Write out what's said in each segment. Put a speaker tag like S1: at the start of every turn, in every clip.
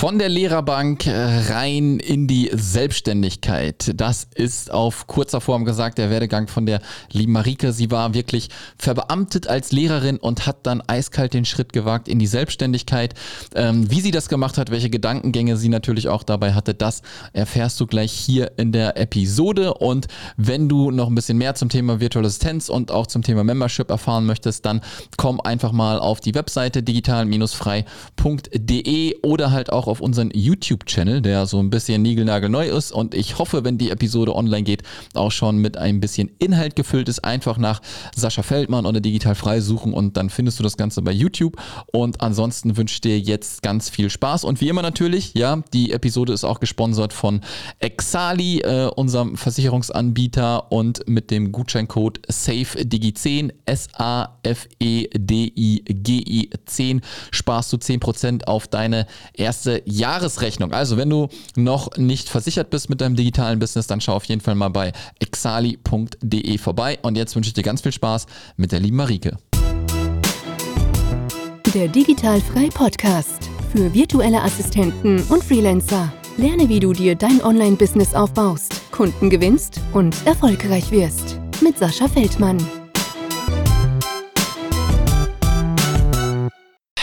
S1: Von der Lehrerbank äh, rein in die Selbstständigkeit. Das ist auf kurzer Form gesagt der Werdegang von der lieben Marike. Sie war wirklich verbeamtet als Lehrerin und hat dann eiskalt den Schritt gewagt in die Selbstständigkeit. Ähm, wie sie das gemacht hat, welche Gedankengänge sie natürlich auch dabei hatte, das erfährst du gleich hier in der Episode. Und wenn du noch ein bisschen mehr zum Thema virtuelle Assistenz und auch zum Thema Membership erfahren möchtest, dann komm einfach mal auf die Webseite digital-frei.de oder halt auch auf unseren YouTube-Channel, der so ein bisschen niegelnagelneu ist. Und ich hoffe, wenn die Episode online geht, auch schon mit ein bisschen Inhalt gefüllt ist. Einfach nach Sascha Feldmann oder digital frei suchen und dann findest du das Ganze bei YouTube. Und ansonsten wünsche ich dir jetzt ganz viel Spaß. Und wie immer natürlich, ja, die Episode ist auch gesponsert von Exali, äh, unserem Versicherungsanbieter und mit dem Gutscheincode SAFEDIGI10, S-A-F-E-D-I-G-I 10 sparst du 10% auf deine erste Jahresrechnung. Also wenn du noch nicht versichert bist mit deinem digitalen Business, dann schau auf jeden Fall mal bei exali.de vorbei. Und jetzt wünsche ich dir ganz viel Spaß mit der lieben Marike.
S2: Der Digitalfrei Podcast für virtuelle Assistenten und Freelancer. Lerne, wie du dir dein Online-Business aufbaust, Kunden gewinnst und erfolgreich wirst. Mit Sascha Feldmann.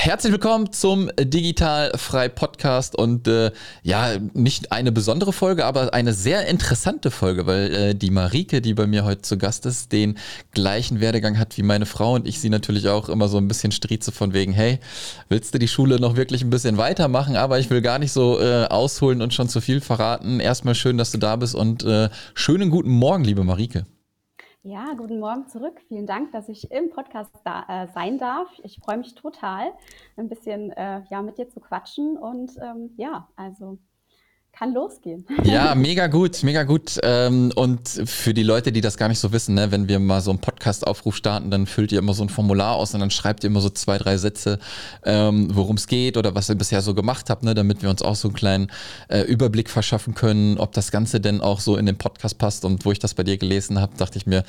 S1: Herzlich willkommen zum Digital Frei Podcast und äh, ja, nicht eine besondere Folge, aber eine sehr interessante Folge, weil äh, die Marike, die bei mir heute zu Gast ist, den gleichen Werdegang hat wie meine Frau und ich sie natürlich auch immer so ein bisschen strieze von wegen, hey, willst du die Schule noch wirklich ein bisschen weitermachen? Aber ich will gar nicht so äh, ausholen und schon zu viel verraten. Erstmal schön, dass du da bist und äh, schönen guten Morgen, liebe Marike.
S3: Ja, guten Morgen zurück. Vielen Dank, dass ich im Podcast da, äh, sein darf. Ich freue mich total, ein bisschen äh, ja, mit dir zu quatschen. Und ähm, ja, also kann losgehen.
S1: Ja, mega gut, mega gut. Ähm, und für die Leute, die das gar nicht so wissen, ne, wenn wir mal so einen Podcast-Aufruf starten, dann füllt ihr immer so ein Formular aus und dann schreibt ihr immer so zwei, drei Sätze, ähm, worum es geht oder was ihr bisher so gemacht habt, ne, damit wir uns auch so einen kleinen äh, Überblick verschaffen können, ob das Ganze denn auch so in den Podcast passt. Und wo ich das bei dir gelesen habe, dachte ich mir,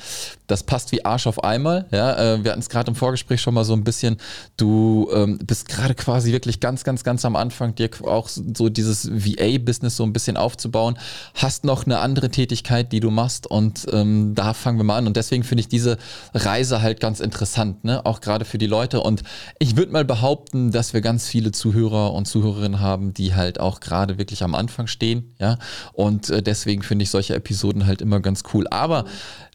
S1: das passt wie Arsch auf einmal. Ja, äh, wir hatten es gerade im Vorgespräch schon mal so ein bisschen. Du ähm, bist gerade quasi wirklich ganz, ganz, ganz am Anfang, dir auch so dieses VA-Business so ein bisschen aufzubauen, hast noch eine andere Tätigkeit, die du machst und ähm, da fangen wir mal an. Und deswegen finde ich diese Reise halt ganz interessant, ne? auch gerade für die Leute. Und ich würde mal behaupten, dass wir ganz viele Zuhörer und Zuhörerinnen haben, die halt auch gerade wirklich am Anfang stehen. Ja? Und äh, deswegen finde ich solche Episoden halt immer ganz cool. Aber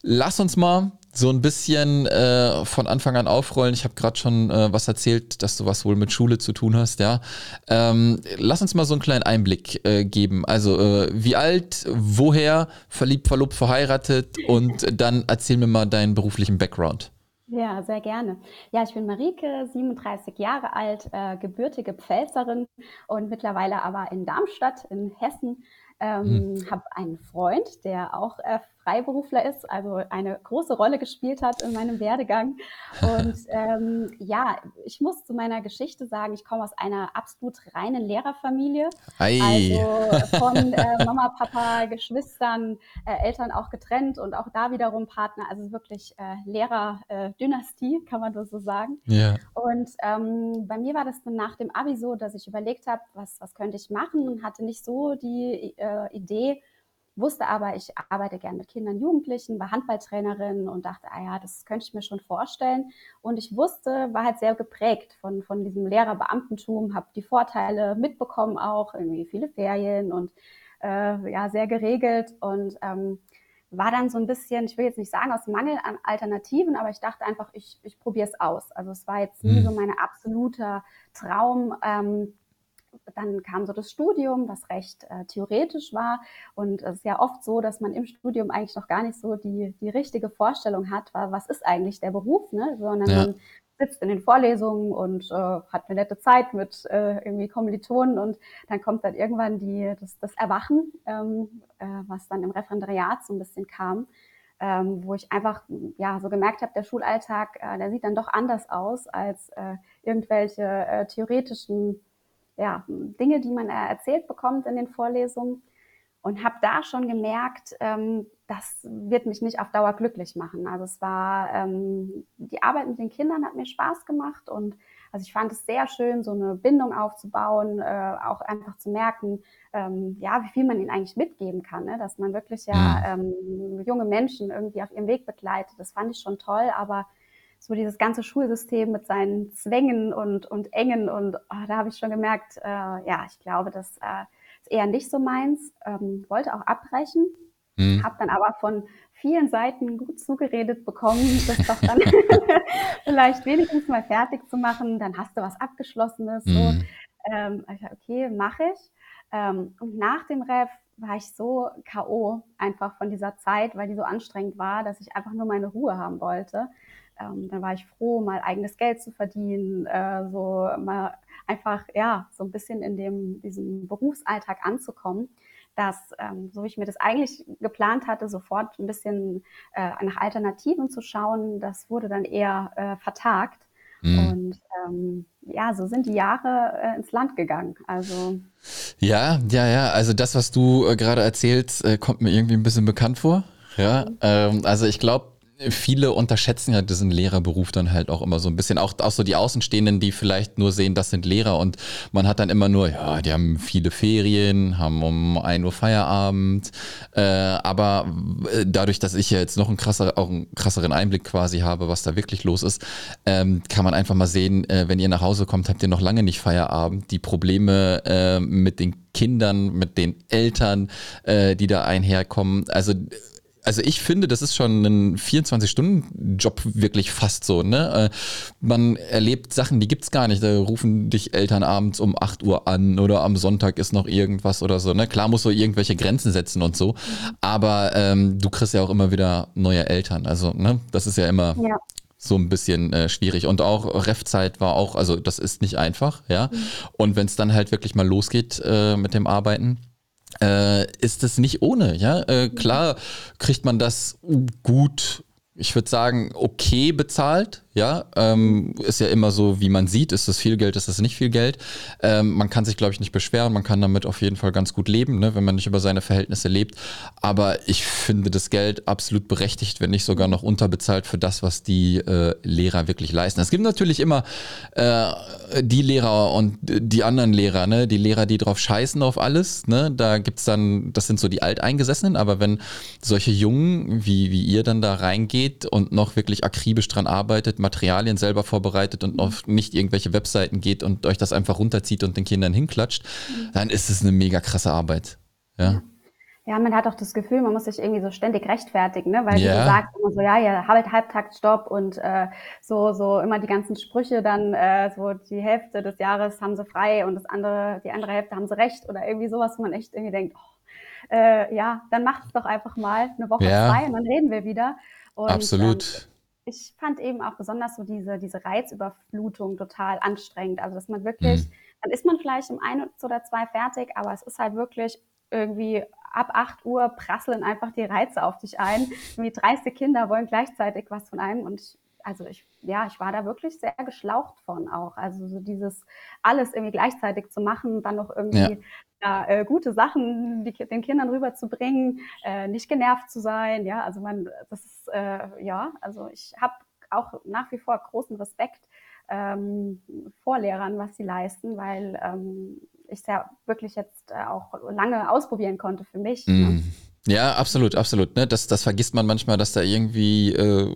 S1: lass uns mal so ein bisschen äh, von Anfang an aufrollen. Ich habe gerade schon äh, was erzählt, dass du was wohl mit Schule zu tun hast, ja. Ähm, lass uns mal so einen kleinen Einblick äh, geben. Also, äh, wie alt, woher, verliebt, verlobt, verheiratet und dann erzähl mir mal deinen beruflichen Background.
S3: Ja, sehr gerne. Ja, ich bin Marike, 37 Jahre alt, äh, gebürtige Pfälzerin und mittlerweile aber in Darmstadt in Hessen. Ähm, hm. Habe einen Freund, der auch äh, Freiberufler ist, also eine große Rolle gespielt hat in meinem Werdegang. Und ähm, ja, ich muss zu meiner Geschichte sagen, ich komme aus einer absolut reinen Lehrerfamilie. Ei. Also von äh, Mama, Papa, Geschwistern, äh, Eltern auch getrennt und auch da wiederum Partner. Also wirklich äh, Lehrerdynastie, kann man nur so sagen. Ja. Und ähm, bei mir war das dann nach dem Abi so, dass ich überlegt habe, was, was könnte ich machen und hatte nicht so die äh, Idee, wusste aber, ich arbeite gern mit Kindern, Jugendlichen, war Handballtrainerin und dachte, ah ja, das könnte ich mir schon vorstellen. Und ich wusste, war halt sehr geprägt von, von diesem Lehrerbeamtentum, habe die Vorteile mitbekommen auch, irgendwie viele Ferien und äh, ja, sehr geregelt und ähm, war dann so ein bisschen, ich will jetzt nicht sagen aus Mangel an Alternativen, aber ich dachte einfach, ich, ich probiere es aus. Also es war jetzt nie so mein absoluter Traum, ähm, dann kam so das Studium, was recht äh, theoretisch war. Und es ist ja oft so, dass man im Studium eigentlich noch gar nicht so die, die richtige Vorstellung hat, was ist eigentlich der Beruf, ne? sondern ja. man sitzt in den Vorlesungen und äh, hat eine nette Zeit mit äh, irgendwie Kommilitonen und dann kommt dann irgendwann die, das, das Erwachen, ähm, äh, was dann im Referendariat so ein bisschen kam. Ähm, wo ich einfach ja so gemerkt habe, der Schulalltag, äh, der sieht dann doch anders aus als äh, irgendwelche äh, theoretischen ja, Dinge, die man erzählt bekommt in den Vorlesungen. Und habe da schon gemerkt, ähm, das wird mich nicht auf Dauer glücklich machen. Also es war, ähm, die Arbeit mit den Kindern hat mir Spaß gemacht und Also ich fand es sehr schön, so eine Bindung aufzubauen, äh, auch einfach zu merken, ähm, ja, wie viel man ihnen eigentlich mitgeben kann, ne? dass man wirklich ja mhm. ähm, junge Menschen irgendwie auf ihrem Weg begleitet. Das fand ich schon toll, aber so dieses ganze Schulsystem mit seinen Zwängen und, und Engen und oh, da habe ich schon gemerkt, äh, ja, ich glaube, das äh, ist eher nicht so meins. Ähm, wollte auch abbrechen, mhm. habe dann aber von vielen Seiten gut zugeredet bekommen, das doch dann vielleicht wenigstens mal fertig zu machen, dann hast du was Abgeschlossenes. Mhm. So. Ähm, ich, okay, mache ich. Ähm, und nach dem Ref war ich so K.O. einfach von dieser Zeit, weil die so anstrengend war, dass ich einfach nur meine Ruhe haben wollte. Ähm, dann war ich froh, mal eigenes Geld zu verdienen, äh, so mal einfach, ja, so ein bisschen in dem, diesem Berufsalltag anzukommen dass, ähm, so wie ich mir das eigentlich geplant hatte, sofort ein bisschen äh, nach Alternativen zu schauen, das wurde dann eher äh, vertagt. Mhm. Und ähm, ja, so sind die Jahre äh, ins Land gegangen. Also
S1: ja, ja, ja. Also das, was du äh, gerade erzählst, äh, kommt mir irgendwie ein bisschen bekannt vor. Ja, mhm. ähm, also ich glaube, viele unterschätzen ja diesen Lehrerberuf dann halt auch immer so ein bisschen. Auch, auch so die Außenstehenden, die vielleicht nur sehen, das sind Lehrer und man hat dann immer nur, ja, die haben viele Ferien, haben um ein Uhr Feierabend. Äh, aber äh, dadurch, dass ich jetzt noch einen, krasser, auch einen krasseren Einblick quasi habe, was da wirklich los ist, ähm, kann man einfach mal sehen, äh, wenn ihr nach Hause kommt, habt ihr noch lange nicht Feierabend. Die Probleme äh, mit den Kindern, mit den Eltern, äh, die da einherkommen. Also also ich finde, das ist schon ein 24-Stunden-Job wirklich fast so. Ne? Äh, man erlebt Sachen, die gibt's gar nicht. Da rufen dich Eltern abends um 8 Uhr an oder am Sonntag ist noch irgendwas oder so. Ne? Klar musst du irgendwelche Grenzen setzen und so, aber ähm, du kriegst ja auch immer wieder neue Eltern. Also ne? das ist ja immer ja. so ein bisschen äh, schwierig. Und auch Refzeit war auch, also das ist nicht einfach. ja. Mhm. Und wenn es dann halt wirklich mal losgeht äh, mit dem Arbeiten, äh, ist es nicht ohne. Ja, äh, klar kriegt man das gut ich würde sagen, okay bezahlt. Ja, ähm, ist ja immer so, wie man sieht, ist das viel Geld, ist das nicht viel Geld. Ähm, man kann sich, glaube ich, nicht beschweren, man kann damit auf jeden Fall ganz gut leben, ne, wenn man nicht über seine Verhältnisse lebt. Aber ich finde das Geld absolut berechtigt, wenn nicht sogar noch unterbezahlt für das, was die äh, Lehrer wirklich leisten. Es gibt natürlich immer äh, die Lehrer und die anderen Lehrer, ne, die Lehrer, die drauf scheißen auf alles. Ne, da gibt's dann, das sind so die Alteingesessenen, aber wenn solche Jungen wie, wie ihr dann da reingeht und noch wirklich akribisch dran arbeitet, Materialien selber vorbereitet und auf nicht irgendwelche Webseiten geht und euch das einfach runterzieht und den Kindern hinklatscht, mhm. dann ist es eine mega krasse Arbeit. Ja.
S3: Ja, man hat auch das Gefühl, man muss sich irgendwie so ständig rechtfertigen, ne? weil ja. du sagst immer so, ja, ja, halt Halbtaktstopp und äh, so, so immer die ganzen Sprüche dann, äh, so die Hälfte des Jahres haben sie frei und das andere, die andere Hälfte haben sie recht oder irgendwie sowas, wo man echt irgendwie denkt, oh, äh, ja, dann macht es doch einfach mal eine Woche ja. frei und dann reden wir wieder. Und,
S1: Absolut. Ähm,
S3: ich fand eben auch besonders so diese, diese Reizüberflutung total anstrengend. Also, dass man wirklich, mhm. dann ist man vielleicht um ein oder zwei fertig, aber es ist halt wirklich irgendwie ab 8 Uhr prasseln einfach die Reize auf dich ein. Wie 30 Kinder wollen gleichzeitig was von einem und ich, also ich, ja, ich war da wirklich sehr geschlaucht von auch. Also so dieses alles irgendwie gleichzeitig zu machen, dann noch irgendwie ja ja, äh, gute Sachen die, den Kindern rüberzubringen, äh, nicht genervt zu sein. Ja, also man, das ist äh, ja, also ich habe auch nach wie vor großen Respekt ähm, vor Lehrern, was sie leisten, weil ähm, ich es ja wirklich jetzt äh, auch lange ausprobieren konnte für mich.
S1: Mm. Ne? Ja, absolut, absolut. Ne? Das, das vergisst man manchmal, dass da irgendwie äh,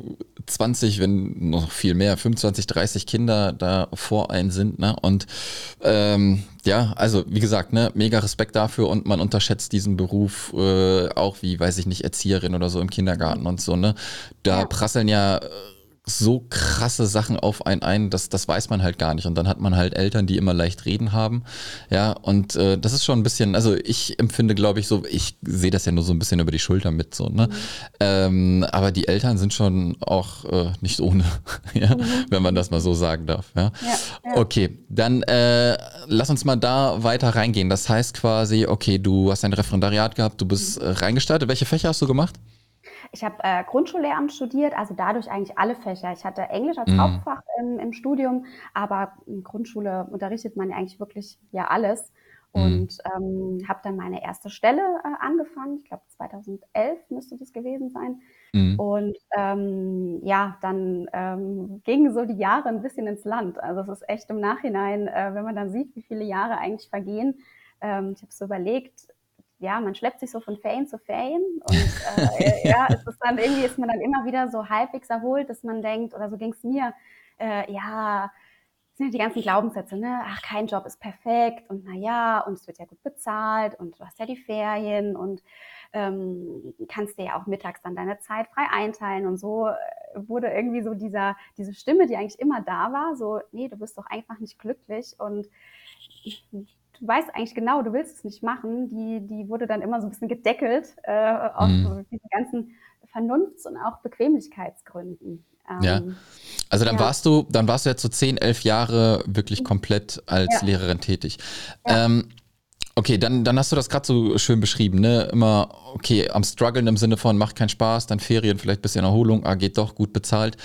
S1: 20, wenn noch viel mehr, 25, 30 Kinder da vor einen sind. Ne? Und ähm, ja, also wie gesagt, ne, mega Respekt dafür und man unterschätzt diesen Beruf äh, auch wie, weiß ich nicht, Erzieherin oder so im Kindergarten und so. Ne? Da prasseln ja äh, so krasse Sachen auf einen ein, das, das weiß man halt gar nicht. Und dann hat man halt Eltern, die immer leicht reden haben. Ja, und äh, das ist schon ein bisschen, also ich empfinde, glaube ich, so, ich sehe das ja nur so ein bisschen über die Schulter mit so, ne? Mhm. Ähm, aber die Eltern sind schon auch äh, nicht ohne, ja, mhm. wenn man das mal so sagen darf. Ja. ja, ja. Okay, dann äh, lass uns mal da weiter reingehen. Das heißt quasi, okay, du hast ein Referendariat gehabt, du bist mhm. reingestartet. Welche Fächer hast du gemacht?
S3: Ich habe äh, Grundschullehramt studiert, also dadurch eigentlich alle Fächer. Ich hatte Englisch als mhm. Hauptfach im, im, Studium, aber in Grundschule unterrichtet man ja eigentlich wirklich ja alles. Mhm. Und ähm, habe dann meine erste Stelle äh, angefangen. Ich glaube 2011 müsste das gewesen sein. Mhm. Und ähm, ja, dann ähm, gingen so die Jahre ein bisschen ins Land. Also es ist echt im Nachhinein, äh, wenn man dann sieht, wie viele Jahre eigentlich vergehen. Ähm, ich habe so überlegt, ja, man schleppt sich so von Ferien zu Ferien und äh, ja, es ist dann irgendwie ist man dann immer wieder so halbwegs erholt, dass man denkt, oder so ging es mir, äh, ja, sind ja die ganzen Glaubenssätze, ne? Ach, kein Job ist perfekt und naja, und es wird ja gut bezahlt und du hast ja die Ferien und ähm, kannst dir ja auch mittags dann deine Zeit frei einteilen und so äh, wurde irgendwie so dieser, diese Stimme, die eigentlich immer da war, so, nee, du bist doch einfach nicht glücklich und du weißt eigentlich genau, du willst es nicht machen, die, die wurde dann immer so ein bisschen gedeckelt äh, aus mhm. diesen ganzen Vernunfts- und auch Bequemlichkeitsgründen.
S1: Ähm, ja. Also dann ja. warst du, dann warst du jetzt so 10, 11 Jahre wirklich komplett als ja. Lehrerin tätig. Ja. Ähm, okay, dann, dann hast du das gerade so schön beschrieben, ne? Immer, okay, am struggeln im Sinne von macht keinen Spaß, dann Ferien, vielleicht ein bisschen Erholung, ah, geht doch, gut bezahlt.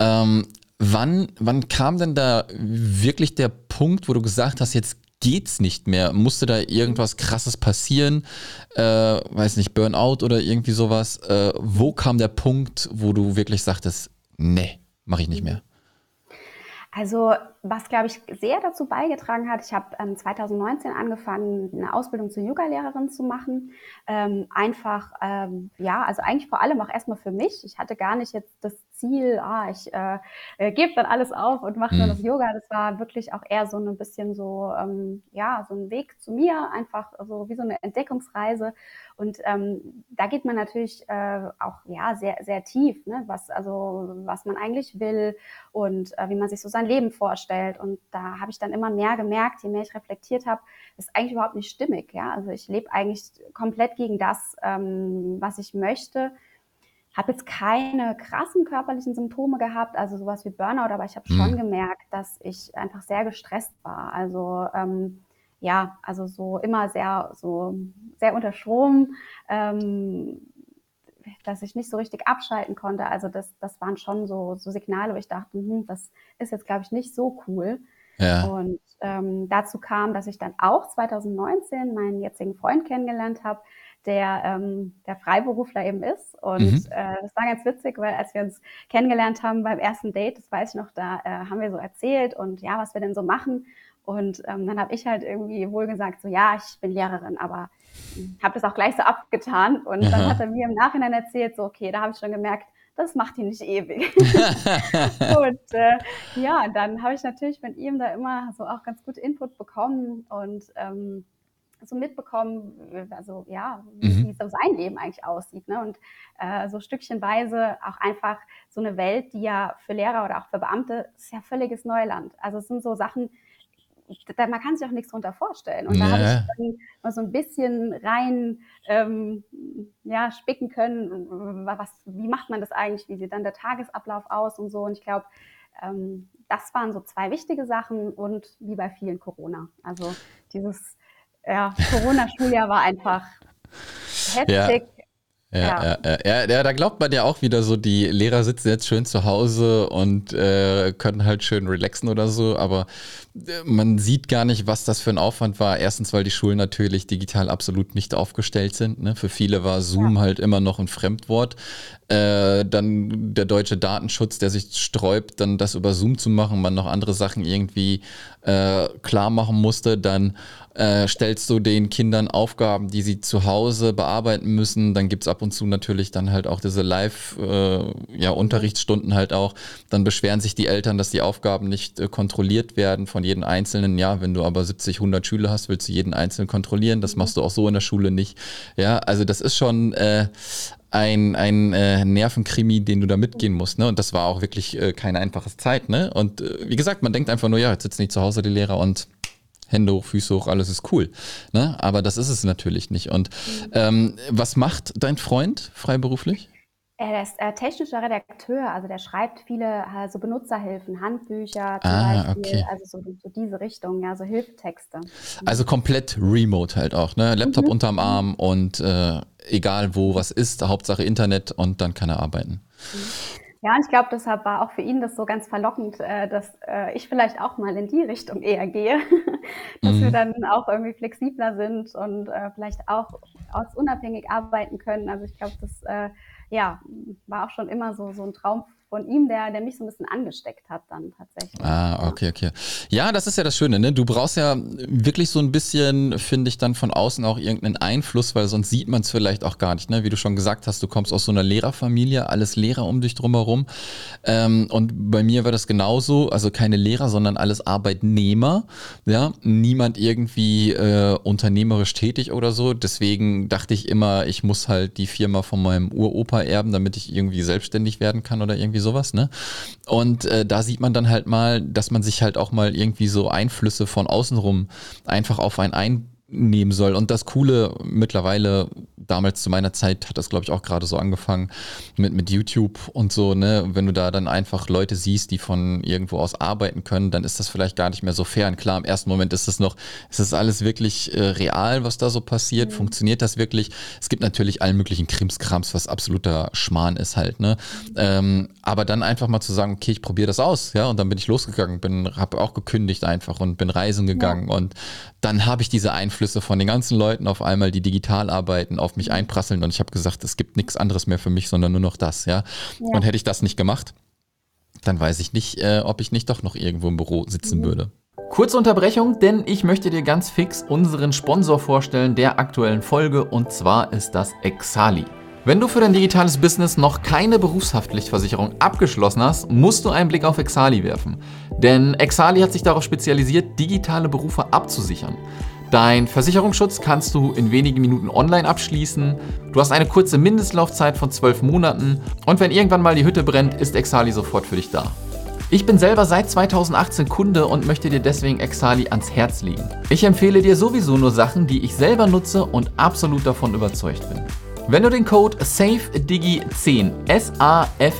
S1: Ähm, wann, wann kam denn da wirklich der Punkt, wo du gesagt hast, jetzt geht's nicht mehr? Musste da irgendwas krasses passieren? Äh, weiß nicht, Burnout oder irgendwie sowas? Äh, wo kam der Punkt, wo du wirklich sagtest, nee, mache ich nicht mehr?
S3: Also was, glaube ich, sehr dazu beigetragen hat, ich habe ähm, 2019 angefangen, eine Ausbildung zur Yoga-Lehrerin zu machen. Ähm, einfach, ähm, ja, also eigentlich vor allem auch erstmal für mich. Ich hatte gar nicht jetzt das Ziel, ah, ich äh, äh, gebe dann alles auf und mache nur mhm. Yoga. Das war wirklich auch eher so ein bisschen so, ähm, ja, so ein Weg zu mir, einfach so wie so eine Entdeckungsreise. Und ähm, da geht man natürlich äh, auch ja sehr sehr tief, ne? was also was man eigentlich will und äh, wie man sich so sein Leben vorstellt. Und da habe ich dann immer mehr gemerkt, je mehr ich reflektiert habe, ist eigentlich überhaupt nicht stimmig. Ja, also ich lebe eigentlich komplett gegen das, ähm, was ich möchte habe jetzt keine krassen körperlichen Symptome gehabt, also sowas wie Burnout, aber ich habe mhm. schon gemerkt, dass ich einfach sehr gestresst war. Also ähm, ja, also so immer sehr so sehr unter Strom, ähm, dass ich nicht so richtig abschalten konnte. Also das, das waren schon so, so Signale, wo ich dachte, hm, das ist jetzt glaube ich nicht so cool. Ja. Und ähm, dazu kam, dass ich dann auch 2019 meinen jetzigen Freund kennengelernt habe, der, ähm, der Freiberufler eben ist. Und mhm. äh, das war ganz witzig, weil als wir uns kennengelernt haben beim ersten Date, das weiß ich noch, da äh, haben wir so erzählt und ja, was wir denn so machen. Und ähm, dann habe ich halt irgendwie wohl gesagt, so ja, ich bin Lehrerin, aber hm, habe das auch gleich so abgetan. Und ja. dann hat er mir im Nachhinein erzählt, so okay, da habe ich schon gemerkt, das macht ihn nicht ewig. und äh, ja, dann habe ich natürlich von ihm da immer so auch ganz gut Input bekommen und ähm, so mitbekommen, also ja, wie, mhm. wie so sein Leben eigentlich aussieht. Ne? Und äh, so stückchenweise auch einfach so eine Welt, die ja für Lehrer oder auch für Beamte ist ja völliges Neuland. Also es sind so Sachen, da, man kann sich auch nichts drunter vorstellen. Und da habe ich dann so ein bisschen rein ähm, ja, spicken können, was, wie macht man das eigentlich, wie sieht dann der Tagesablauf aus und so. Und ich glaube, ähm, das waren so zwei wichtige Sachen und wie bei vielen Corona. Also dieses ja, Corona-Schuljahr war einfach heftig.
S1: Ja. Ja, ja. Ja, ja, da glaubt man ja auch wieder so, die Lehrer sitzen jetzt schön zu Hause und äh, können halt schön relaxen oder so, aber äh, man sieht gar nicht, was das für ein Aufwand war. Erstens, weil die Schulen natürlich digital absolut nicht aufgestellt sind. Ne? Für viele war Zoom halt immer noch ein Fremdwort. Äh, dann der deutsche Datenschutz, der sich sträubt, dann das über Zoom zu machen, man noch andere Sachen irgendwie äh, klar machen musste, dann äh, stellst du den Kindern Aufgaben, die sie zu Hause bearbeiten müssen. Dann gibt es ab und zu natürlich dann halt auch diese Live-Unterrichtsstunden äh, ja, halt auch. Dann beschweren sich die Eltern, dass die Aufgaben nicht äh, kontrolliert werden von jedem Einzelnen. Ja, wenn du aber 70, 100 Schüler hast, willst du jeden Einzelnen kontrollieren. Das machst du auch so in der Schule nicht. Ja, also das ist schon äh, ein, ein äh, Nervenkrimi, den du da mitgehen musst. Ne? Und das war auch wirklich äh, keine einfache Zeit. Ne? Und äh, wie gesagt, man denkt einfach nur, ja, jetzt sitzen nicht zu Hause die Lehrer und Hände hoch, Füße hoch, alles ist cool. Ne? Aber das ist es natürlich nicht. Und ähm, was macht dein Freund freiberuflich?
S3: Er ist äh, technischer Redakteur, also der schreibt viele also Benutzerhilfen, Handbücher zum ah, Beispiel, okay. also so, so, diese Richtung, ja, so Hilftexte.
S1: Also komplett remote halt auch, ne? Laptop mhm. unterm Arm und äh, egal wo was ist, Hauptsache Internet und dann kann er arbeiten. Mhm.
S3: Ja, und ich glaube, deshalb war auch für ihn das so ganz verlockend, äh, dass äh, ich vielleicht auch mal in die Richtung eher gehe, dass mhm. wir dann auch irgendwie flexibler sind und äh, vielleicht auch unabhängig arbeiten können. Also ich glaube, das äh, ja, war auch schon immer so, so ein Traum von ihm, der, der mich so ein bisschen angesteckt hat dann tatsächlich.
S1: Ah, okay, okay. Ja, das ist ja das Schöne, ne? Du brauchst ja wirklich so ein bisschen, finde ich, dann von außen auch irgendeinen Einfluss, weil sonst sieht man es vielleicht auch gar nicht, ne? Wie du schon gesagt hast, du kommst aus so einer Lehrerfamilie, alles Lehrer um dich drumherum. Ähm, und bei mir war das genauso, also keine Lehrer, sondern alles Arbeitnehmer, ja? Niemand irgendwie äh, unternehmerisch tätig oder so. Deswegen dachte ich immer, ich muss halt die Firma von meinem Uropa erben, damit ich irgendwie selbstständig werden kann oder irgendwie sowas, ne? Und äh, da sieht man dann halt mal, dass man sich halt auch mal irgendwie so Einflüsse von außenrum einfach auf einen einnehmen soll. Und das Coole mittlerweile damals zu meiner Zeit hat das, glaube ich, auch gerade so angefangen mit, mit YouTube und so, ne? Wenn du da dann einfach Leute siehst, die von irgendwo aus arbeiten können, dann ist das vielleicht gar nicht mehr so fern. Klar, im ersten Moment ist es noch, ist das alles wirklich äh, real, was da so passiert? Mhm. Funktioniert das wirklich? Es gibt natürlich allen möglichen Krimskrams, was absoluter Schmarrn ist halt, ne? Mhm. Ähm, aber dann einfach mal zu sagen, okay, ich probiere das aus, ja, und dann bin ich losgegangen, bin, habe auch gekündigt einfach und bin reisen gegangen ja. und dann habe ich diese Einflüsse von den ganzen Leuten auf einmal, die digital arbeiten, auf mich einprasseln und ich habe gesagt, es gibt nichts anderes mehr für mich, sondern nur noch das, ja. ja. Und hätte ich das nicht gemacht, dann weiß ich nicht, äh, ob ich nicht doch noch irgendwo im Büro sitzen mhm. würde.
S4: Kurze Unterbrechung, denn ich möchte dir ganz fix unseren Sponsor vorstellen der aktuellen Folge und zwar ist das Exali. Wenn du für dein digitales Business noch keine Berufshaftpflichtversicherung abgeschlossen hast, musst du einen Blick auf Exali werfen. Denn Exali hat sich darauf spezialisiert, digitale Berufe abzusichern. Dein Versicherungsschutz kannst du in wenigen Minuten online abschließen. Du hast eine kurze Mindestlaufzeit von 12 Monaten und wenn irgendwann mal die Hütte brennt, ist Exali sofort für dich da. Ich bin selber seit 2018 Kunde und möchte dir deswegen Exali ans Herz legen. Ich empfehle dir sowieso nur Sachen, die ich selber nutze und absolut davon überzeugt bin. Wenn du den Code SAFEDIGI10 S-A-F-E-D-I-G-I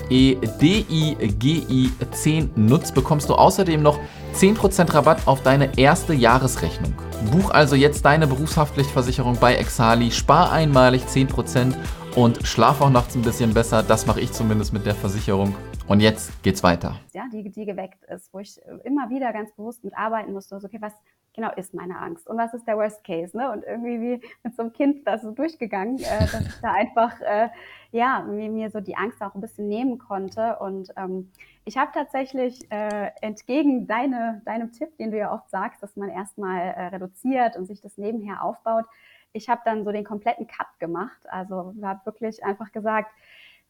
S4: 10 nutzt, bekommst du außerdem noch 10% Rabatt auf deine erste Jahresrechnung. Buch also jetzt deine Berufshaftpflichtversicherung bei Exali, spar einmalig 10% und schlaf auch nachts ein bisschen besser. Das mache ich zumindest mit der Versicherung. Und jetzt geht's weiter.
S3: Ja, die, die geweckt ist, wo ich immer wieder ganz bewusst mit arbeiten musste. Also, okay, was genau ist meine Angst und was ist der Worst Case? Ne? Und irgendwie wie mit so einem Kind das so durchgegangen, äh, dass ich da einfach äh, ja mir, mir so die Angst auch ein bisschen nehmen konnte. Und ähm, ich habe tatsächlich äh, entgegen deine, deinem Tipp, den du ja oft sagst, dass man erstmal äh, reduziert und sich das nebenher aufbaut, ich habe dann so den kompletten Cut gemacht. Also habe wirklich einfach gesagt,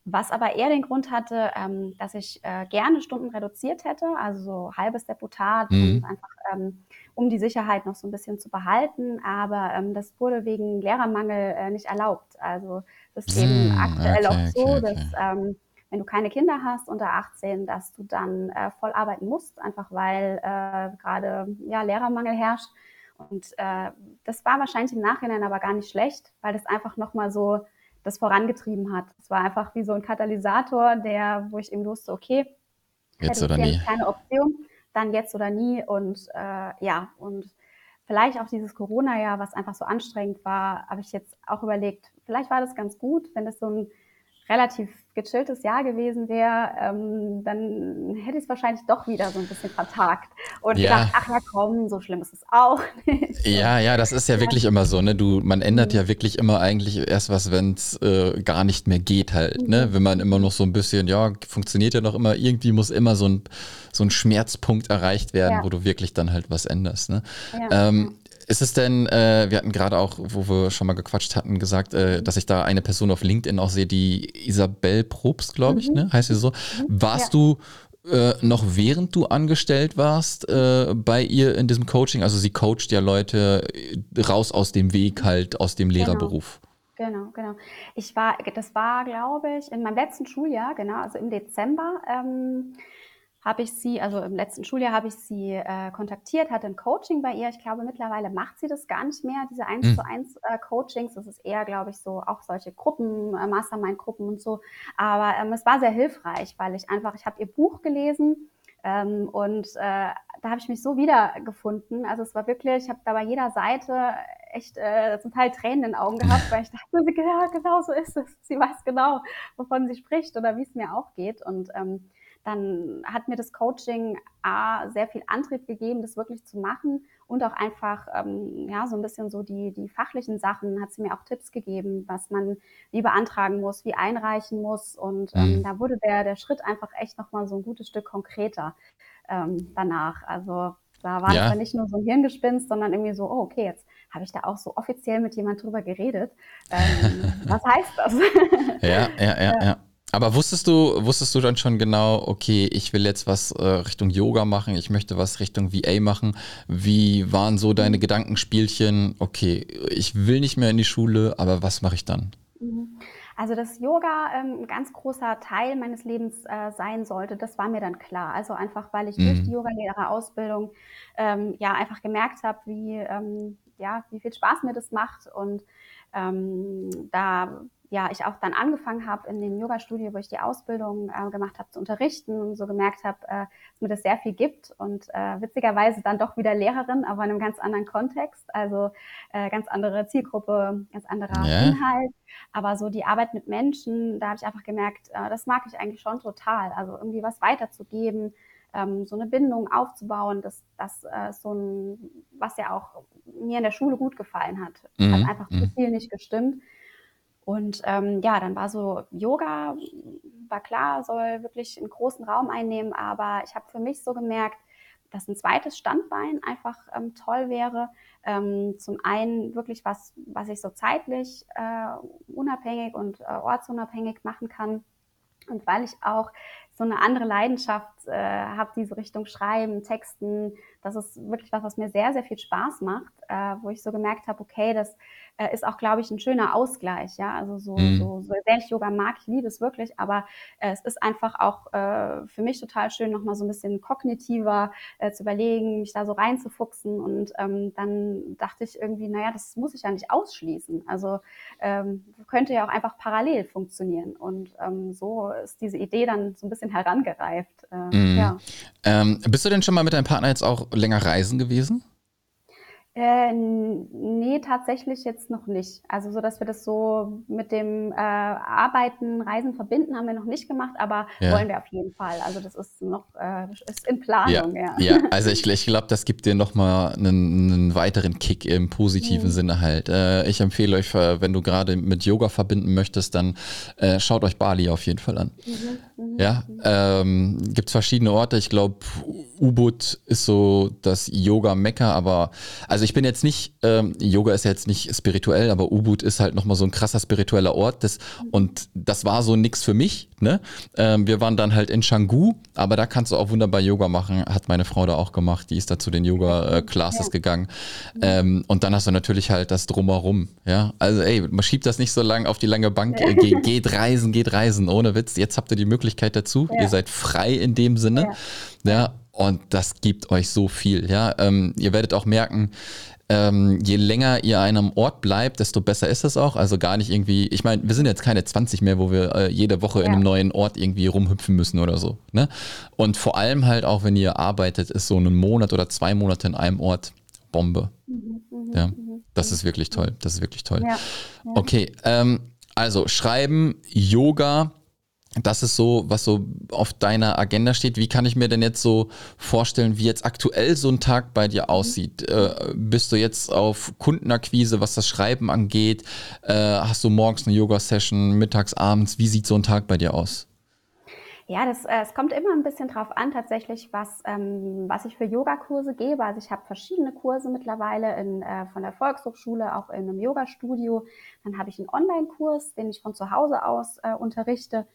S3: was aber eher den Grund hatte, ähm, dass ich äh, gerne Stunden reduziert hätte, also so halbes Deputat, mhm. einfach ähm, um die Sicherheit noch so ein bisschen zu behalten. Aber ähm, das wurde wegen Lehrermangel äh, nicht erlaubt. Also das ist eben mhm, aktuell okay, auch so, okay, okay. dass ähm, wenn du keine Kinder hast unter 18, dass du dann äh, voll arbeiten musst, einfach weil äh, gerade ja, Lehrermangel herrscht. Und äh, das war wahrscheinlich im Nachhinein aber gar nicht schlecht, weil das einfach nochmal so das vorangetrieben hat. Es war einfach wie so ein Katalysator, der, wo ich eben wusste, okay,
S1: jetzt oder nie.
S3: keine Option, dann jetzt oder nie. Und äh, ja, und vielleicht auch dieses Corona-Jahr, was einfach so anstrengend war, habe ich jetzt auch überlegt, vielleicht war das ganz gut, wenn das so ein relativ gechilltes Jahr gewesen wäre, ähm, dann hätte ich es wahrscheinlich doch wieder so ein bisschen vertagt und ja. gedacht, ach ja komm, so schlimm ist es auch
S1: nicht. Ja, ja, das ist ja, ja. wirklich immer so, ne? Du, man ändert mhm. ja wirklich immer eigentlich erst was, wenn es äh, gar nicht mehr geht halt, ne? mhm. ne? Wenn man immer noch so ein bisschen, ja, funktioniert ja noch immer, irgendwie muss immer so ein, so ein Schmerzpunkt erreicht werden, ja. wo du wirklich dann halt was änderst, ne? Ähm, ist es denn, äh, wir hatten gerade auch, wo wir schon mal gequatscht hatten, gesagt, äh, dass ich da eine Person auf LinkedIn auch sehe, die Isabel Probst, glaube ich, mhm. ne? heißt sie so. Mhm. Warst ja. du äh, noch während du angestellt warst äh, bei ihr in diesem Coaching? Also sie coacht ja Leute raus aus dem Weg halt, aus dem genau. Lehrerberuf.
S3: Genau, genau. Ich war, das war, glaube ich, in meinem letzten Schuljahr, genau, also im Dezember. Ähm, habe ich sie, also im letzten Schuljahr habe ich sie äh, kontaktiert, hatte ein Coaching bei ihr. Ich glaube, mittlerweile macht sie das gar nicht mehr, diese 1 mhm. zu 1 äh, Coachings. Das ist eher, glaube ich, so auch solche Gruppen, äh, Mastermind-Gruppen und so. Aber ähm, es war sehr hilfreich, weil ich einfach, ich habe ihr Buch gelesen ähm, und äh, da habe ich mich so wiedergefunden. Also es war wirklich, ich habe da bei jeder Seite echt äh, zum Teil Tränen in den Augen gehabt, weil ich dachte, ja, genau so ist es. Sie weiß genau, wovon sie spricht oder wie es mir auch geht. Und ähm, dann hat mir das Coaching A, sehr viel Antrieb gegeben, das wirklich zu machen und auch einfach ähm, ja so ein bisschen so die die fachlichen Sachen hat sie mir auch Tipps gegeben, was man wie beantragen muss, wie einreichen muss und ähm, mhm. da wurde der der Schritt einfach echt noch mal so ein gutes Stück konkreter ähm, danach. Also da war ja. nicht nur so ein Hirngespinst, sondern irgendwie so, oh, okay, jetzt habe ich da auch so offiziell mit jemand drüber geredet. Ähm, was heißt das?
S1: ja, ja, ja, ja. Aber wusstest du, wusstest du dann schon genau, okay, ich will jetzt was äh, Richtung Yoga machen, ich möchte was Richtung VA machen. Wie waren so deine Gedankenspielchen? Okay, ich will nicht mehr in die Schule, aber was mache ich dann?
S3: Mhm. Also, dass Yoga ähm, ein ganz großer Teil meines Lebens äh, sein sollte, das war mir dann klar. Also einfach, weil ich mhm. durch die Yogalehrerausbildung ähm, ja einfach gemerkt habe, wie, ähm, ja, wie viel Spaß mir das macht und ähm, da ja, ich auch dann angefangen habe in dem Yoga-Studio, wo ich die Ausbildung äh, gemacht habe, zu unterrichten und so gemerkt habe, äh, dass mir das sehr viel gibt und äh, witzigerweise dann doch wieder Lehrerin, aber in einem ganz anderen Kontext, also äh, ganz andere Zielgruppe, ganz anderer yeah. Inhalt, aber so die Arbeit mit Menschen, da habe ich einfach gemerkt, äh, das mag ich eigentlich schon total, also irgendwie was weiterzugeben, ähm, so eine Bindung aufzubauen, das, das äh, ist so ein, was ja auch mir in der Schule gut gefallen hat. Mhm. Hat einfach zu mhm. viel nicht gestimmt. Und ähm, ja, dann war so Yoga, war klar, soll wirklich einen großen Raum einnehmen, aber ich habe für mich so gemerkt, dass ein zweites Standbein einfach ähm, toll wäre. Ähm, zum einen wirklich was, was ich so zeitlich äh, unabhängig und äh, ortsunabhängig machen kann. Und weil ich auch so eine andere Leidenschaft äh, habe, diese Richtung Schreiben, Texten, das ist wirklich was, was mir sehr, sehr viel Spaß macht, äh, wo ich so gemerkt habe, okay, das äh, ist auch, glaube ich, ein schöner Ausgleich. Ja, also so, mhm. so, so ich Yoga mag, ich liebe es wirklich, aber äh, es ist einfach auch äh, für mich total schön, nochmal so ein bisschen kognitiver äh, zu überlegen, mich da so reinzufuchsen. Und ähm, dann dachte ich irgendwie, naja, das muss ich ja nicht ausschließen. Also ähm, könnte ja auch einfach parallel funktionieren. Und ähm, so ist diese Idee dann so ein bisschen herangereift.
S1: Äh, mhm. ja. Ähm, bist du denn schon mal mit deinem Partner jetzt auch länger reisen gewesen?
S3: Äh, nee, tatsächlich jetzt noch nicht. Also so, dass wir das so mit dem äh, Arbeiten, Reisen verbinden, haben wir noch nicht gemacht, aber ja. wollen wir auf jeden Fall. Also das ist noch äh, ist in Planung,
S1: ja. Ja, ja. also ich, ich glaube, das gibt dir nochmal einen, einen weiteren Kick im positiven mhm. Sinne halt. Äh, ich empfehle euch, äh, wenn du gerade mit Yoga verbinden möchtest, dann äh, schaut euch Bali auf jeden Fall an. Mhm. Mhm. Ja, ähm, gibt verschiedene Orte. Ich glaube, Ubud ist so das Yoga-Mekka, aber also also ich bin jetzt nicht, ähm, Yoga ist ja jetzt nicht spirituell, aber Ubud ist halt nochmal so ein krasser spiritueller Ort. Das, und das war so nix für mich. Ne? Ähm, wir waren dann halt in Canggu, aber da kannst du auch wunderbar Yoga machen. Hat meine Frau da auch gemacht. Die ist da zu den Yoga-Classes ja. gegangen. Ähm, und dann hast du natürlich halt das Drumherum. Ja? Also ey, man schiebt das nicht so lang auf die lange Bank. Ja. Ge geht reisen, geht reisen, ohne Witz. Jetzt habt ihr die Möglichkeit dazu. Ja. Ihr seid frei in dem Sinne. Ja. Und das gibt euch so viel. Ja, ähm, ihr werdet auch merken, ähm, je länger ihr an einem Ort bleibt, desto besser ist es auch. Also gar nicht irgendwie, ich meine, wir sind jetzt keine 20 mehr, wo wir äh, jede Woche ja. in einem neuen Ort irgendwie rumhüpfen müssen oder so. Ne? Und vor allem halt auch, wenn ihr arbeitet, ist so ein Monat oder zwei Monate in einem Ort Bombe. Mhm, mhm ja, mhm, das ist wirklich toll. Das ist wirklich toll. Ja, ja. Okay, ähm, also Schreiben, Yoga, das ist so, was so auf deiner Agenda steht. Wie kann ich mir denn jetzt so vorstellen, wie jetzt aktuell so ein Tag bei dir aussieht? Äh, bist du jetzt auf Kundenakquise, was das Schreiben angeht? Äh, hast du morgens eine Yoga-Session, mittags, abends? Wie sieht so ein Tag bei dir aus?
S3: Ja, das, äh, es kommt immer ein bisschen drauf an, tatsächlich, was, ähm, was ich für Yogakurse gebe. Also ich habe verschiedene Kurse mittlerweile in, äh, von der Volkshochschule, auch in einem Yoga-Studio. Dann habe ich einen Online-Kurs, den ich von zu Hause aus äh, unterrichte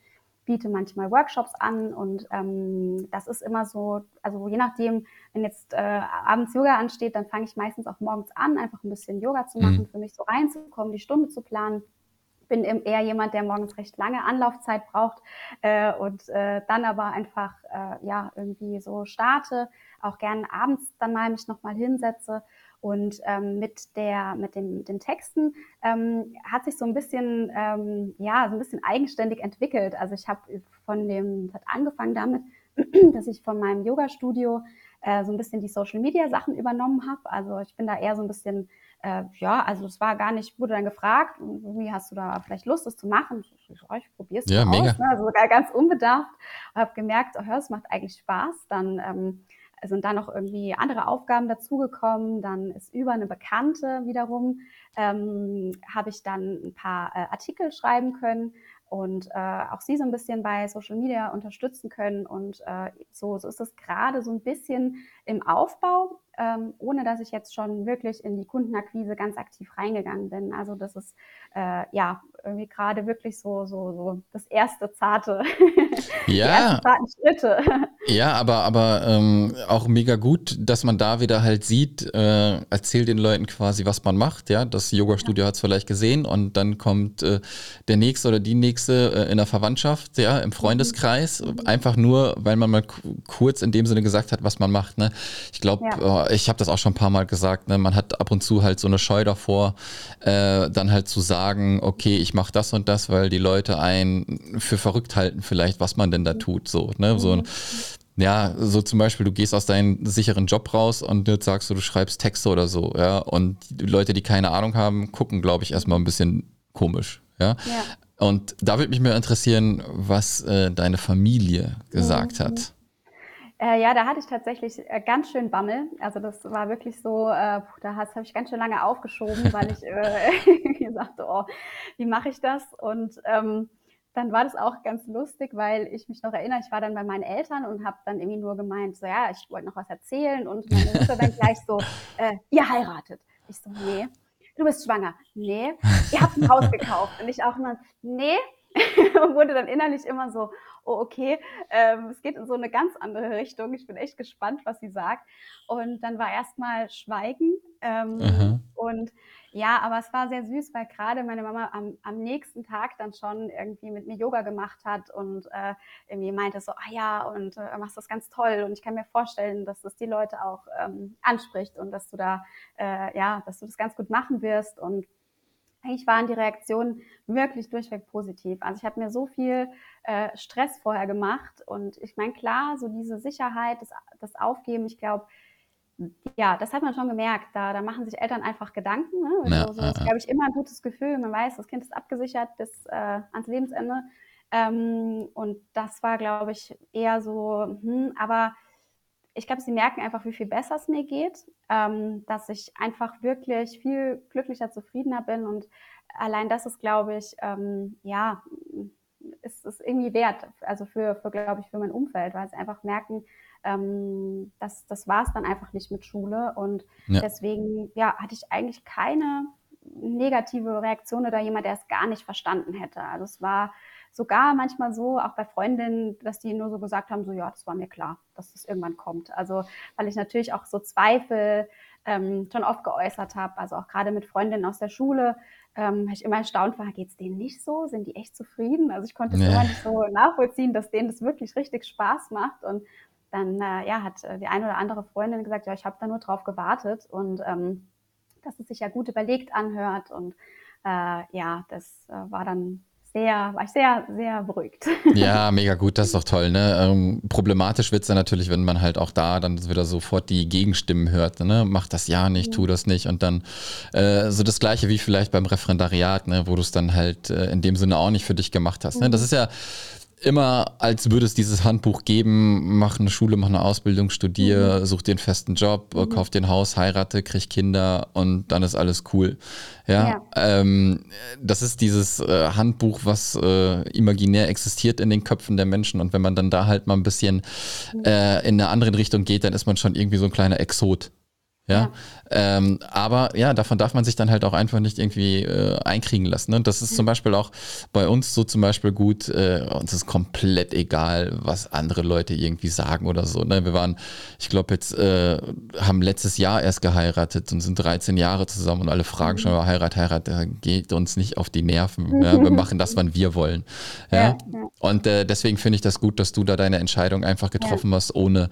S3: biete manchmal Workshops an und ähm, das ist immer so, also je nachdem, wenn jetzt äh, abends Yoga ansteht, dann fange ich meistens auch morgens an, einfach ein bisschen Yoga zu machen, mhm. für mich so reinzukommen, die Stunde zu planen. Ich bin eher jemand, der morgens recht lange Anlaufzeit braucht äh, und äh, dann aber einfach äh, ja irgendwie so starte, auch gerne abends dann mal mich nochmal hinsetze und ähm, mit der, mit den, den Texten ähm, hat sich so ein bisschen, ähm, ja, so ein bisschen eigenständig entwickelt. Also ich habe von dem, hat angefangen damit, dass ich von meinem Yoga-Studio äh, so ein bisschen die Social-Media-Sachen übernommen habe. Also ich bin da eher so ein bisschen äh, ja, also es war gar nicht, wurde dann gefragt, wie hast du da vielleicht Lust, das zu machen? Ich, ich, ich probiere es
S1: ja,
S3: mal
S1: mega.
S3: aus, ne? also sogar ganz unbedarft. Habe gemerkt, oh, es macht eigentlich Spaß. Dann ähm, sind da noch irgendwie andere Aufgaben dazugekommen. Dann ist über eine Bekannte wiederum, ähm, habe ich dann ein paar äh, Artikel schreiben können und äh, auch sie so ein bisschen bei Social Media unterstützen können. Und äh, so, so ist es gerade so ein bisschen im Aufbau, ähm, ohne dass ich jetzt schon wirklich in die Kundenakquise ganz aktiv reingegangen bin. Also das ist äh, ja irgendwie gerade wirklich so, so, so das erste zarte, die
S1: Ja,
S3: Schritte.
S1: ja, aber, aber ähm, auch mega gut, dass man da wieder halt sieht, äh, erzählt den Leuten quasi, was man macht. Ja, das Yoga-Studio hat es vielleicht gesehen und dann kommt äh, der nächste oder die nächste äh, in der Verwandtschaft, ja, im Freundeskreis, einfach nur, weil man mal ku- kurz in dem Sinne gesagt hat, was man macht. Ne? Ich glaube,
S3: Ja.
S1: Ich habe das auch schon ein paar Mal gesagt, ne? man hat ab und zu halt so eine Scheu davor, äh, dann halt zu sagen, okay, ich mache das und das, weil die Leute einen für verrückt halten vielleicht, was man denn da tut. So, ne? so ja, so zum Beispiel, du gehst aus deinem sicheren Job raus und jetzt sagst du, du schreibst Texte oder so, ja. Und die Leute, die keine Ahnung haben, gucken, glaube ich, erstmal ein bisschen komisch, ja.
S3: Ja.
S1: Und da würde mich mal interessieren, was äh, deine Familie gesagt hat.
S3: Äh, ja, da hatte ich tatsächlich äh, ganz schön Bammel. Also das war wirklich so, äh, puh, da habe ich ganz schön lange aufgeschoben, weil ich äh, gesagt oh, wie mache ich das? Und ähm, dann war das auch ganz lustig, weil ich mich noch erinnere, ich war dann bei meinen Eltern und habe dann irgendwie nur gemeint, so ja, ich wollte noch was erzählen und meine Mutter dann gleich so, äh, ihr heiratet. Ich so, nee. Du bist schwanger. Nee. Ihr habt ein Haus gekauft. Und ich auch immer, nee. und wurde dann innerlich immer so, oh okay, ähm, es geht in so eine ganz andere Richtung. Ich bin echt gespannt, was sie sagt. Und dann war erstmal Schweigen. Ähm, und ja, aber es war sehr süß, weil gerade meine Mama am, am nächsten Tag dann schon irgendwie mit mir Yoga gemacht hat und äh, irgendwie meinte so, ah ja, und äh, machst das ganz toll. Und ich kann mir vorstellen, dass das die Leute auch ähm, anspricht und dass du da, äh, ja, dass du das ganz gut machen wirst. Und eigentlich waren die Reaktionen wirklich durchweg positiv. Also ich habe mir so viel äh, Stress vorher gemacht und ich meine, klar, so diese Sicherheit, das, das Aufgeben, ich glaube, ja, das hat man schon gemerkt. Da, da machen sich Eltern einfach Gedanken. Ne?
S1: Ja,
S3: so, so
S1: ja,
S3: ist, glaube ich, immer ein gutes Gefühl. Man weiß, das Kind ist abgesichert bis äh, ans Lebensende. Ähm, und das war, glaube ich, eher so, hm, aber ich glaube, sie merken einfach, wie viel besser es mir geht, ähm, dass ich einfach wirklich viel glücklicher, zufriedener bin und allein das ist, glaube ich, ähm, ja, ist es irgendwie wert, also für, für glaube ich, für mein Umfeld, weil sie einfach merken, ähm, das, das war es dann einfach nicht mit Schule und
S1: Ja.
S3: deswegen, ja, hatte ich eigentlich keine negative Reaktion oder jemand, der es gar nicht verstanden hätte. Also es war sogar manchmal so, auch bei Freundinnen, dass die nur so gesagt haben, so ja, das war mir klar, dass das irgendwann kommt. Also weil ich natürlich auch so Zweifel ähm, schon oft geäußert habe, also auch gerade mit Freundinnen aus der Schule, ähm, ich immer erstaunt war, geht es denen nicht so? Sind die echt zufrieden? Also ich konnte es
S1: Nee.
S3: immer nicht so nachvollziehen, dass denen das wirklich richtig Spaß macht. Und dann äh, ja, hat äh, die eine oder andere Freundin gesagt, ja, ich habe da nur drauf gewartet und ähm, dass es sich ja gut überlegt anhört. Und äh, ja, das äh, war dann sehr, war ich sehr, sehr beruhigt.
S1: Ja, mega gut, das ist doch toll. Ne? Ähm, problematisch wird es dann natürlich, wenn man halt auch da dann wieder sofort die Gegenstimmen hört. Ne? Mach das ja nicht, tu das nicht. Und dann äh, so das Gleiche wie vielleicht beim Referendariat, ne? wo du es dann halt äh, in dem Sinne auch nicht für dich gemacht hast. Ne? Das ist ja immer, als würde es dieses Handbuch geben, mach eine Schule, mach eine Ausbildung, studier, such dir einen festen Job, äh, kauf dir ein Haus, heirate, krieg Kinder und dann ist alles cool. Ja, Ähm, das ist dieses äh, Handbuch, was äh, imaginär existiert in den Köpfen der Menschen. Und wenn man dann da halt mal ein bisschen äh, in eine andere Richtung geht, dann ist man schon irgendwie so ein kleiner Exot. Ja, Ähm, aber ja, davon darf man sich dann halt auch einfach nicht irgendwie äh, einkriegen lassen. Ne? Und das ist zum Beispiel auch bei uns so zum Beispiel gut, äh, uns ist komplett egal, was andere Leute irgendwie sagen oder so. Ne? Wir waren, ich glaube jetzt, äh, haben letztes Jahr erst geheiratet und sind 13 Jahre zusammen und alle fragen schon, aber Heirat, Heirat, äh, geht uns nicht auf die Nerven. Ja? Wir machen das, wann wir wollen. Ja?
S3: Ja, ja.
S1: Und äh, deswegen finde ich das gut, dass du da deine Entscheidung einfach getroffen hast, ohne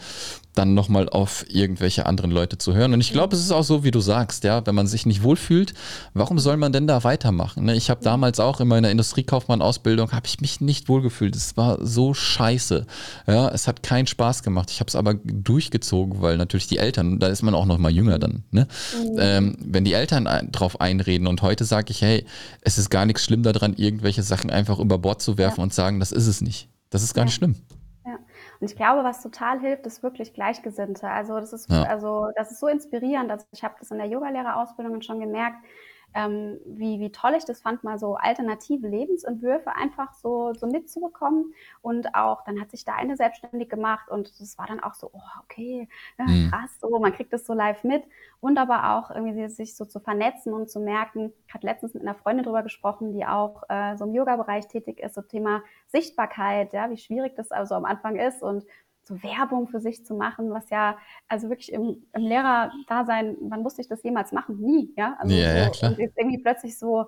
S1: dann nochmal auf irgendwelche anderen Leute zu hören. Und ich glaube, es ist auch so, wie du sagst, ja, wenn man sich nicht wohlfühlt, warum soll man denn da weitermachen? Ne? Ich habe damals auch in meiner Industriekaufmann-Ausbildung, habe ich mich nicht wohlgefühlt. Es war so scheiße. Ja, es hat keinen Spaß gemacht. Ich habe es aber durchgezogen, weil natürlich die Eltern, da ist man auch noch mal jünger dann, ne? Mhm. Ähm, wenn die Eltern drauf einreden und heute sage ich, hey, es ist gar nichts schlimm daran, irgendwelche Sachen einfach über Bord zu werfen ja. und sagen, das ist es nicht. Das ist gar ja. nicht schlimm.
S3: Und ich glaube, was total hilft, ist wirklich Gleichgesinnte. Also das ist, ja. also das ist so inspirierend. Also ich habe das in der Yogalehrerausbildung schon gemerkt, ähm, wie, wie toll ich das fand, mal so alternative Lebensentwürfe einfach so, so mitzubekommen. Und auch, dann hat sich da eine selbstständig gemacht und das war dann auch so, oh, okay, mhm. krass, so, man kriegt das so live mit. Und aber auch irgendwie sich so zu vernetzen und zu merken, ich hatte letztens mit einer Freundin drüber gesprochen, die auch äh, so im Yoga-Bereich tätig ist, so Thema Sichtbarkeit, ja, wie schwierig das also am Anfang ist und so Werbung für sich zu machen, was ja, also wirklich im, im Lehrerdasein, wann musste ich das jemals machen? Nie, ja. Also
S1: ja,
S3: so,
S1: ja, klar.
S3: Und jetzt irgendwie plötzlich so,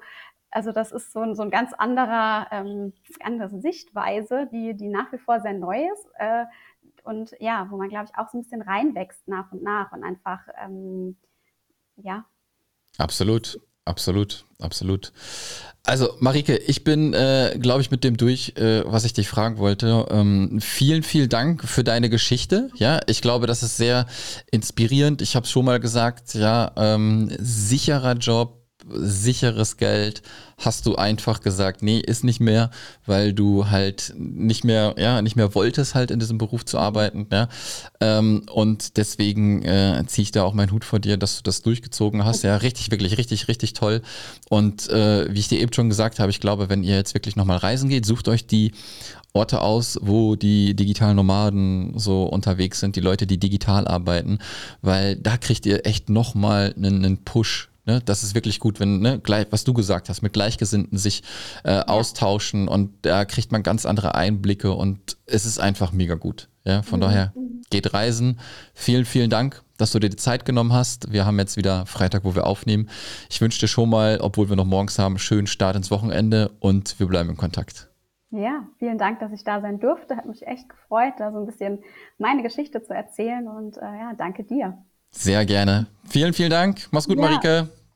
S3: also das ist so ein, so ein ganz anderer, ähm, andere Sichtweise, die, die nach wie vor sehr neu ist. Äh, und ja, wo man, glaube ich, auch so ein bisschen reinwächst nach und nach und einfach, ähm, ja.
S1: Absolut. Absolut, absolut. Also, Marike, ich bin, äh, glaube ich, mit dem durch, äh, was ich dich fragen wollte. Ähm, vielen, vielen Dank für deine Geschichte. Ja, ich glaube, das ist sehr inspirierend. Ich habe es schon mal gesagt, ja, ähm, sicherer Job, sicheres Geld hast du einfach gesagt, nee, ist nicht mehr, weil du halt nicht mehr, ja, nicht mehr wolltest halt in diesem Beruf zu arbeiten, ja. Ähm, und deswegen äh, ziehe ich da auch meinen Hut vor dir, dass du das durchgezogen hast. Ja, richtig, wirklich, richtig, richtig toll. Und äh, wie ich dir eben schon gesagt habe, ich glaube, wenn ihr jetzt wirklich nochmal reisen geht, sucht euch die Orte aus, wo die digitalen Nomaden so unterwegs sind, die Leute, die digital arbeiten, weil da kriegt ihr echt nochmal einen, einen Push Ne? Das ist wirklich gut, wenn, ne, gleich, was du gesagt hast, mit Gleichgesinnten sich äh, ja. austauschen und da kriegt man ganz andere Einblicke und es ist einfach mega gut. Ja, von mhm. daher geht reisen. Vielen, vielen Dank, dass du dir die Zeit genommen hast. Wir haben jetzt wieder Freitag, wo wir aufnehmen. Ich wünsche dir schon mal, obwohl wir noch morgens haben, schönen Start ins Wochenende und wir bleiben in Kontakt.
S3: Ja, vielen Dank, dass ich da sein durfte. Hat mich echt gefreut, da so ein bisschen meine Geschichte zu erzählen und äh, ja, danke dir.
S1: Sehr gerne. Vielen, vielen Dank. Mach's gut, ja. Marike.